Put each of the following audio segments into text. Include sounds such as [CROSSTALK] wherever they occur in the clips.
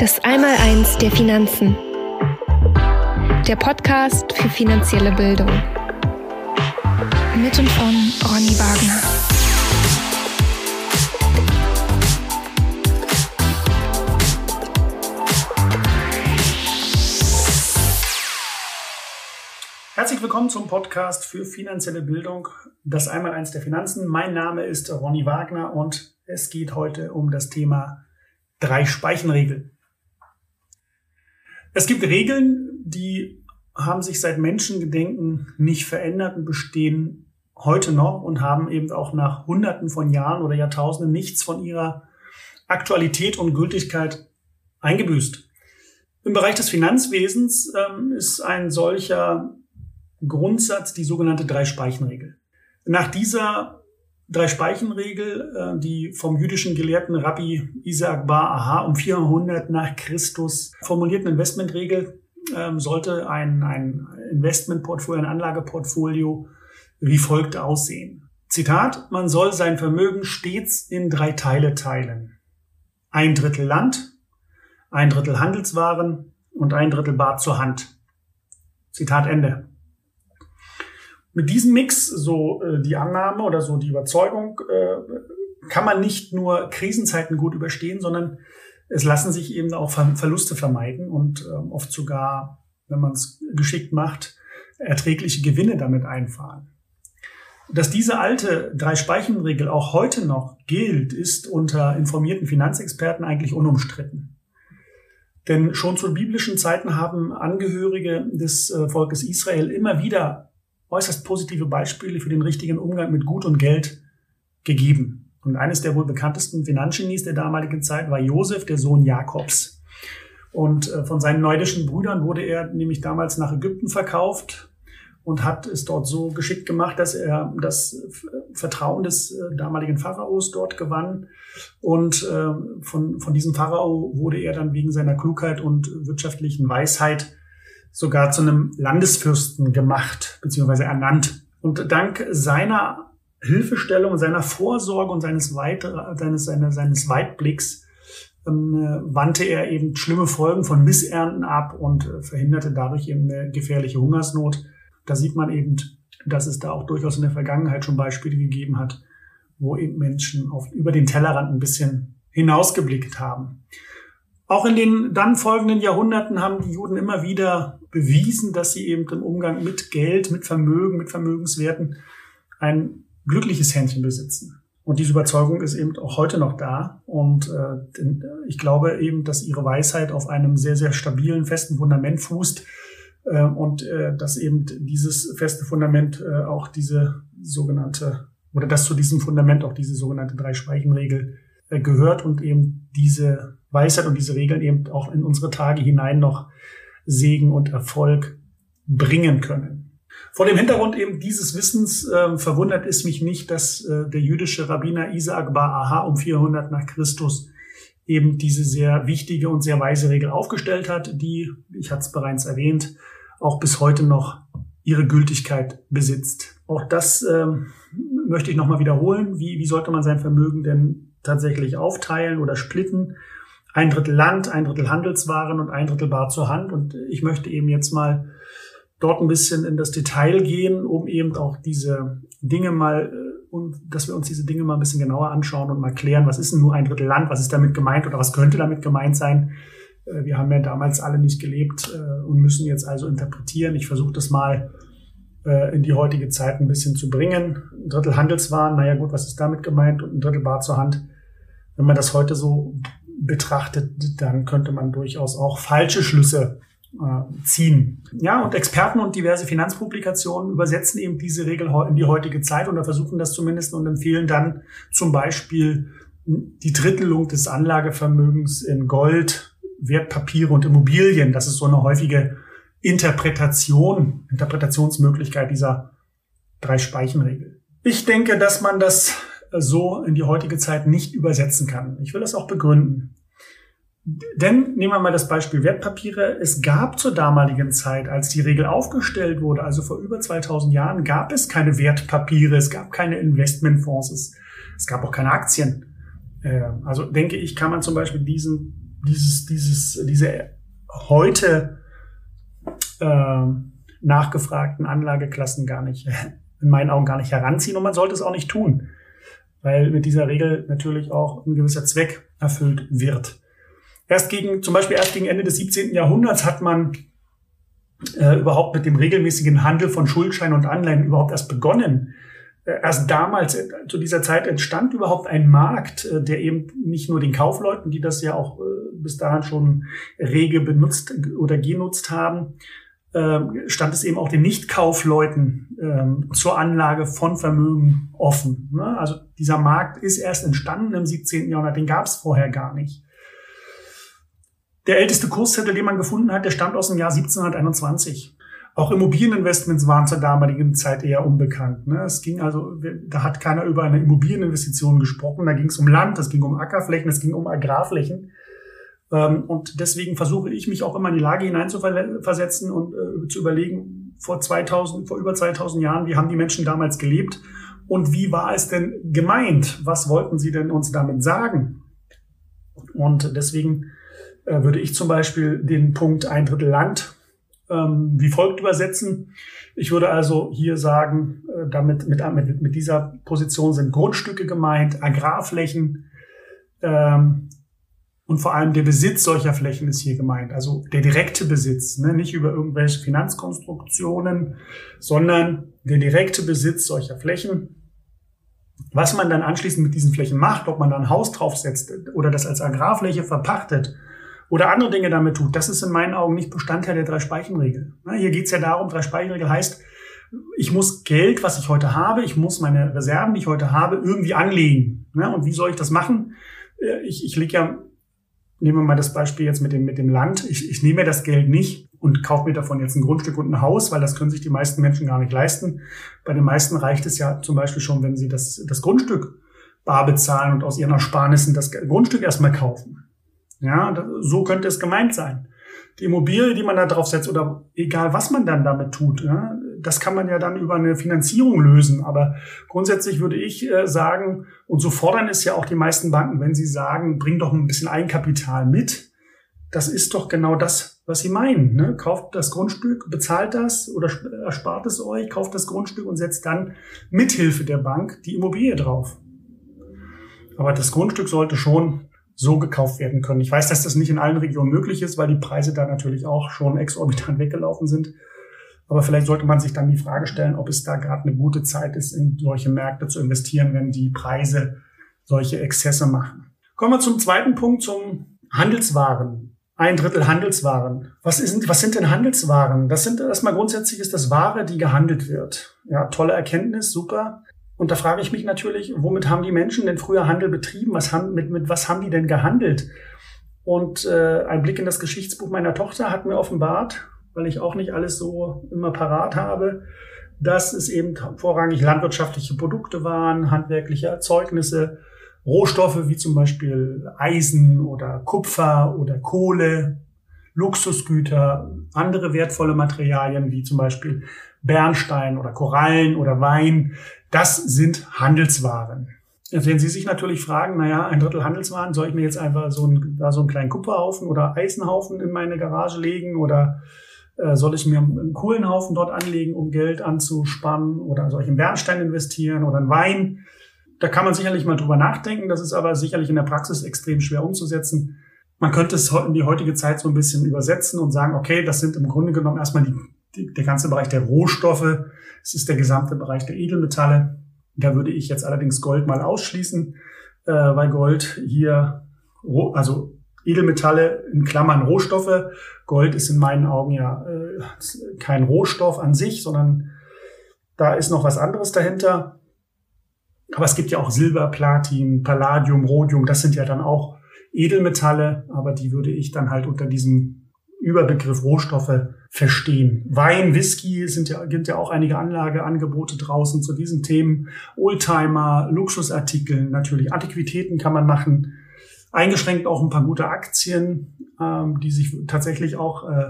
Das Einmaleins der Finanzen. Der Podcast für finanzielle Bildung. Mit und von Ronny Wagner. Herzlich willkommen zum Podcast für finanzielle Bildung. Das Einmaleins der Finanzen. Mein Name ist Ronny Wagner und es geht heute um das Thema drei Speichenregel. Es gibt Regeln, die haben sich seit Menschengedenken nicht verändert und bestehen heute noch und haben eben auch nach Hunderten von Jahren oder Jahrtausenden nichts von ihrer Aktualität und Gültigkeit eingebüßt. Im Bereich des Finanzwesens ähm, ist ein solcher Grundsatz die sogenannte Drei-Speichenregel. Nach dieser Drei-Speichenregel, äh, die vom jüdischen Gelehrten Rabbi Isaac Bar Aha um 400 nach Christus formulierten Investmentregel, ähm, sollte ein, ein Investmentportfolio, ein Anlageportfolio wie folgt aussehen. Zitat, man soll sein Vermögen stets in drei Teile teilen. Ein Drittel Land, ein Drittel Handelswaren und ein Drittel Bar zur Hand. Zitat Ende. Mit diesem Mix, so äh, die Annahme oder so die Überzeugung, äh, kann man nicht nur Krisenzeiten gut überstehen, sondern es lassen sich eben auch Ver Verluste vermeiden und äh, oft sogar, wenn man es geschickt macht, erträgliche Gewinne damit einfahren. Dass diese alte Drei-Speichenregel auch heute noch gilt, ist unter informierten Finanzexperten eigentlich unumstritten. Denn schon zu biblischen Zeiten haben Angehörige des äh, Volkes Israel immer wieder äußerst positive Beispiele für den richtigen Umgang mit Gut und Geld gegeben. Und eines der wohl bekanntesten Finanzgenies der damaligen Zeit war Josef, der Sohn Jakobs. Und äh, von seinen neudischen Brüdern wurde er nämlich damals nach Ägypten verkauft und hat es dort so geschickt gemacht, dass er das Vertrauen des äh, damaligen Pharaos dort gewann. Und äh, von, von diesem Pharao wurde er dann wegen seiner Klugheit und wirtschaftlichen Weisheit sogar zu einem Landesfürsten gemacht bzw. ernannt. Und dank seiner Hilfestellung, seiner Vorsorge und seines, Weit seines, seines, seines Weitblicks ähm, wandte er eben schlimme Folgen von Missernten ab und äh, verhinderte dadurch eben eine gefährliche Hungersnot. Da sieht man eben, dass es da auch durchaus in der Vergangenheit schon Beispiele gegeben hat, wo eben Menschen auf, über den Tellerrand ein bisschen hinausgeblickt haben. Auch in den dann folgenden Jahrhunderten haben die Juden immer wieder bewiesen, dass sie eben im Umgang mit Geld, mit Vermögen, mit Vermögenswerten ein glückliches Händchen besitzen. Und diese Überzeugung ist eben auch heute noch da. Und äh, ich glaube eben, dass ihre Weisheit auf einem sehr, sehr stabilen, festen Fundament fußt. Äh, und äh, dass eben dieses feste Fundament äh, auch diese sogenannte, oder dass zu diesem Fundament auch diese sogenannte Drei-Speichenregel äh, gehört und eben diese Weisheit und diese Regeln eben auch in unsere Tage hinein noch Segen und Erfolg bringen können. Vor dem Hintergrund eben dieses Wissens äh, verwundert es mich nicht, dass äh, der jüdische Rabbiner Isaac Bar Aha um 400 nach Christus eben diese sehr wichtige und sehr weise Regel aufgestellt hat, die, ich hatte es bereits erwähnt, auch bis heute noch ihre Gültigkeit besitzt. Auch das ähm, möchte ich nochmal wiederholen. Wie, wie sollte man sein Vermögen denn tatsächlich aufteilen oder splitten? ein Drittel Land, ein Drittel Handelswaren und ein Drittel Bar zur Hand. Und ich möchte eben jetzt mal dort ein bisschen in das Detail gehen, um eben auch diese Dinge mal, äh, und dass wir uns diese Dinge mal ein bisschen genauer anschauen und mal klären, was ist denn nur ein Drittel Land, was ist damit gemeint oder was könnte damit gemeint sein. Äh, wir haben ja damals alle nicht gelebt äh, und müssen jetzt also interpretieren. Ich versuche das mal in die heutige Zeit ein bisschen zu bringen. Ein Drittel Handelswaren, naja gut, was ist damit gemeint? Und ein Drittel Bar zur Hand. Wenn man das heute so betrachtet, dann könnte man durchaus auch falsche Schlüsse äh, ziehen. Ja, und Experten und diverse Finanzpublikationen übersetzen eben diese Regel in die heutige Zeit oder versuchen das zumindest und empfehlen dann zum Beispiel die Drittelung des Anlagevermögens in Gold, Wertpapiere und Immobilien. Das ist so eine häufige Interpretation, Interpretationsmöglichkeit dieser drei Speichenregel. Ich denke, dass man das so in die heutige Zeit nicht übersetzen kann. Ich will das auch begründen. Denn nehmen wir mal das Beispiel Wertpapiere. Es gab zur damaligen Zeit, als die Regel aufgestellt wurde, also vor über 2000 Jahren, gab es keine Wertpapiere, es gab keine Investmentfonds, es, gab auch keine Aktien. Ähm, also denke ich, kann man zum Beispiel diesen dieses, dieses, diese heute äh, nachgefragten Anlageklassen gar nicht, [LAUGHS] in meinen Augen gar nicht heranziehen und man sollte es auch nicht tun, weil mit dieser Regel natürlich auch ein gewisser Zweck erfüllt wird. Erst gegen, zum Beispiel erst gegen Ende des 17. Jahrhunderts hat man äh, überhaupt mit dem regelmäßigen Handel von Schuldscheinen und Anleihen überhaupt erst begonnen. Äh, erst damals, äh, zu dieser Zeit entstand überhaupt ein Markt, äh, der eben nicht nur den Kaufleuten, die das ja auch bis dahin schon rege benutzt oder genutzt haben, stand es eben auch den Nicht-Kaufleuten ähm, zur Anlage von Vermögen offen. Ne? Also dieser Markt ist erst entstanden im 17. Jahrhundert, den gab es vorher gar nicht. Der älteste Kurszettel, den man gefunden hat, der stammt aus dem Jahr 1721. Auch Immobilieninvestments waren zur damaligen Zeit eher unbekannt. Ne? Es ging also, da hat keiner über eine Immobilieninvestition gesprochen. Da ging es um Land, es ging um Ackerflächen, es ging um Agrarflächen. Ähm, und deswegen versuche ich mich auch immer in die Lage hineinzuversetzen und äh, zu überlegen, vor 2000, vor über 2000 Jahren, wie haben die Menschen damals gelebt und wie war es denn gemeint? Was wollten sie denn uns damit sagen? Und deswegen äh, würde ich zum Beispiel den Punkt ein Drittel Land ähm, wie folgt übersetzen. Ich würde also hier sagen, äh, damit mit, mit, mit dieser Position sind Grundstücke gemeint, Agrarflächen ähm, und vor allem der Besitz solcher Flächen ist hier gemeint. Also der direkte Besitz, ne? nicht über irgendwelche Finanzkonstruktionen, sondern der direkte Besitz solcher Flächen. Was man dann anschließend mit diesen Flächen macht, ob man da ein Haus draufsetzt oder das als Agrarfläche verpachtet oder andere Dinge damit tut, das ist in meinen Augen nicht Bestandteil der Drei-Speichenregel. Hier geht es ja darum, Drei-Speichenregel heißt, ich muss Geld, was ich heute habe, ich muss meine Reserven, die ich heute habe, irgendwie anlegen. Und wie soll ich das machen? Äh, ich, ich lege ja, nehmen wir mal das Beispiel jetzt mit dem, mit dem Land. Ich, ich nehme das Geld nicht und kaufe mir davon jetzt ein Grundstück und ein Haus, weil das können sich die meisten Menschen gar nicht leisten. Bei den meisten reicht es ja zum Beispiel schon, wenn sie das, das Grundstück bar bezahlen und aus ihren Ersparnissen das Grundstück erstmal kaufen. Ja, so könnte es gemeint sein. Die Immobilie, die man da drauf setzt oder egal was man dann damit tut, ja, das kann man ja dann über eine Finanzierung lösen. Aber grundsätzlich würde ich äh, sagen, und so fordern es ja auch die meisten Banken, wenn sie sagen, bring doch ein bisschen Eigenkapital mit. Das ist doch genau das, was sie meinen. Ne? Kauft das Grundstück, bezahlt das oder erspart es euch, kauft das Grundstück und setzt dann mithilfe der Bank die Immobilie drauf. Aber das Grundstück sollte schon so gekauft werden können. Ich weiß, dass das nicht in allen Regionen möglich ist, weil die Preise da natürlich auch schon exorbitant weggelaufen sind. Aber vielleicht sollte man sich dann die Frage stellen, ob es da gerade eine gute Zeit ist, in solche Märkte zu investieren, wenn die Preise solche Exzesse machen. Kommen wir zum zweiten Punkt, zum Handelswaren. Ein Drittel Handelswaren. Was, ist, was sind denn Handelswaren? Das sind erstmal grundsätzlich ist das Ware, die gehandelt wird. Ja, tolle Erkenntnis, super. Und da frage ich mich natürlich, womit haben die Menschen denn früher Handel betrieben? Was haben, mit, mit was haben die denn gehandelt? Und äh, ein Blick in das Geschichtsbuch meiner Tochter hat mir offenbart, weil ich auch nicht alles so immer parat habe, dass es eben vorrangig landwirtschaftliche Produkte waren, handwerkliche Erzeugnisse, Rohstoffe wie zum Beispiel Eisen oder Kupfer oder Kohle, Luxusgüter, andere wertvolle Materialien wie zum Beispiel Bernstein oder Korallen oder Wein, das sind Handelswaren. Jetzt werden Sie sich natürlich fragen, naja, ein Drittel Handelswaren, soll ich mir jetzt einfach so, ein, da so einen kleinen Kupferhaufen oder Eisenhaufen in meine Garage legen oder soll ich mir einen Kohlenhaufen dort anlegen, um Geld anzuspannen oder soll ich in Bernstein investieren oder in Wein? Da kann man sicherlich mal drüber nachdenken, das ist aber sicherlich in der Praxis extrem schwer umzusetzen. Man könnte es in die heutige Zeit so ein bisschen übersetzen und sagen, okay, das sind im Grunde genommen erstmal die die, der ganze Bereich der Rohstoffe, es ist der gesamte Bereich der Edelmetalle. Da würde ich jetzt allerdings Gold mal ausschließen, äh, weil Gold hier, also Edelmetalle in Klammern Rohstoffe. Gold ist in meinen Augen ja äh, kein Rohstoff an sich, sondern da ist noch was anderes dahinter. Aber es gibt ja auch Silber, Platin, Palladium, Rhodium. Das sind ja dann auch Edelmetalle, aber die würde ich dann halt unter diesem Überbegriff Rohstoffe verstehen. Wein, Whisky sind ja, gibt ja auch einige Anlageangebote draußen zu diesen Themen. Oldtimer, Luxusartikel, natürlich Antiquitäten kann man machen. Eingeschränkt auch ein paar gute Aktien, ähm, die sich tatsächlich auch äh,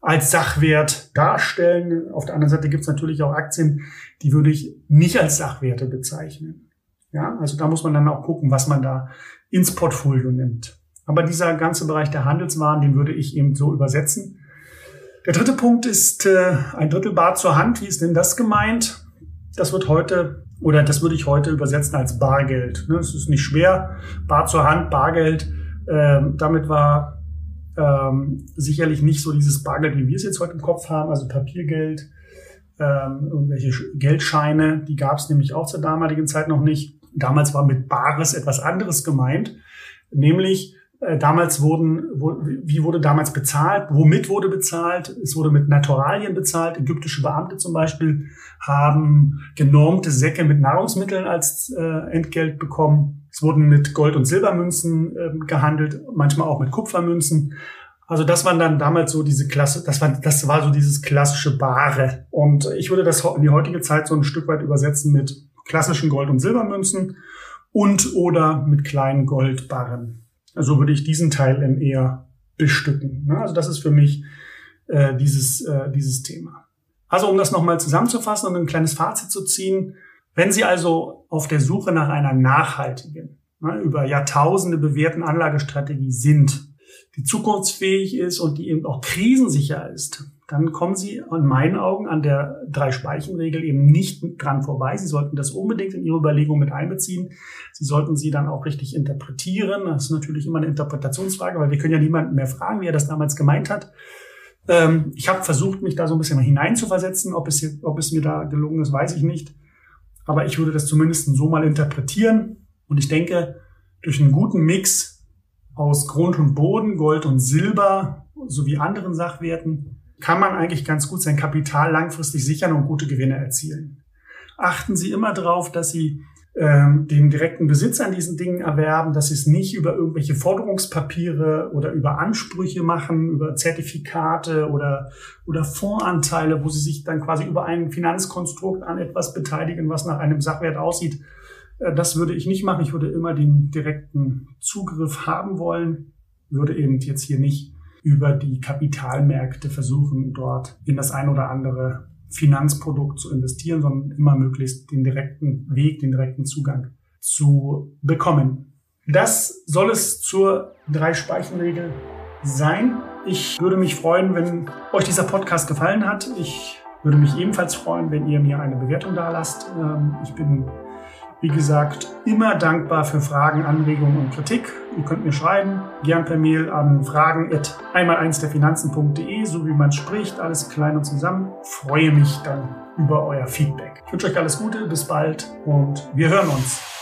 als Sachwert darstellen. Auf der anderen Seite gibt es natürlich auch Aktien, die würde ich nicht als Sachwerte bezeichnen. Ja, also da muss man dann auch gucken, was man da ins Portfolio nimmt. Aber dieser ganze Bereich der Handelswaren, den würde ich eben so übersetzen. Der dritte Punkt ist äh, ein Drittel Bar zur Hand. Wie ist denn das gemeint? Das wird heute oder das würde ich heute übersetzen als Bargeld. Ne? Es ist nicht schwer. Bar zur Hand, Bargeld. Ähm, damit war ähm, sicherlich nicht so dieses Bargeld, wie wir es jetzt heute im Kopf haben, also Papiergeld, ähm, irgendwelche Geldscheine, die gab es nämlich auch zur damaligen Zeit noch nicht. Damals war mit Bares etwas anderes gemeint, nämlich damals wurden, wo, wie wurde damals bezahlt? Womit wurde bezahlt? Es wurde mit Naturalien bezahlt. Ägyptische Beamte zum Beispiel haben genormte Säcke mit Nahrungsmitteln als äh, Entgelt bekommen. Es wurden mit Gold- und Silbermünzen äh, gehandelt, manchmal auch mit Kupfermünzen. Also das waren dann damals so diese Klasse, das war, das war so dieses klassische Bare. Und ich würde das in die heutige Zeit so ein Stück weit übersetzen mit klassischen Gold- und Silbermünzen und oder mit kleinen Goldbarren. So würde ich diesen Teil eher bestücken. Ne? Also das ist für mich äh, dieses, äh, dieses Thema. Also um das nochmal zusammenzufassen und ein kleines Fazit zu ziehen, wenn Sie also auf der Suche nach einer nachhaltigen, ne, über Jahrtausende bewährten Anlagestrategie sind, die zukunftsfähig ist und die eben auch krisensicher ist, dann kommen Sie in meinen Augen an der Drei-Speichen-Regel eben nicht dran vorbei. Sie sollten das unbedingt in Ihre Überlegung mit einbeziehen. Sie sollten sie dann auch richtig interpretieren. Das ist natürlich immer eine Interpretationsfrage, weil wir können ja niemanden mehr fragen, wie er das damals gemeint hat. Ähm, ich habe versucht, mich da so ein bisschen hineinzuversetzen. Ob es, ob es mir da gelungen ist, weiß ich nicht. Aber ich würde das zumindest so mal interpretieren. Und ich denke, durch einen guten Mix aus Grund und Boden, Gold und Silber sowie anderen Sachwerten kann man eigentlich ganz gut sein Kapital langfristig sichern und gute Gewinne erzielen. Achten Sie immer darauf, dass Sie ähm, den direkten Besitz an diesen Dingen erwerben, dass Sie es nicht über irgendwelche Forderungspapiere oder über Ansprüche machen, über Zertifikate oder, oder Fondsanteile, wo Sie sich dann quasi über ein Finanzkonstrukt an etwas beteiligen, was nach einem Sachwert aussieht. Äh, das würde ich nicht machen. Ich würde immer den direkten Zugriff haben wollen, würde eben jetzt hier nicht über die Kapitalmärkte versuchen, dort in das ein oder andere Finanzprodukt zu investieren, sondern immer möglichst den direkten Weg, den direkten Zugang zu bekommen. Das soll es zur Drei-Speichen-Regel sein. Ich würde mich freuen, wenn euch dieser Podcast gefallen hat. Ich würde mich ebenfalls freuen, wenn ihr mir eine Bewertung da lasst. Ähm, ich bin wie gesagt, immer dankbar für Fragen, Anregungen und Kritik. Ihr könnt mir schreiben, gern per Mail an fragen at einmal eins der Finanzen.de, so wie man spricht, alles klein und zusammen. Freue mich dann über euer Feedback. Ich wünsche euch alles Gute, bis bald und wir hören uns.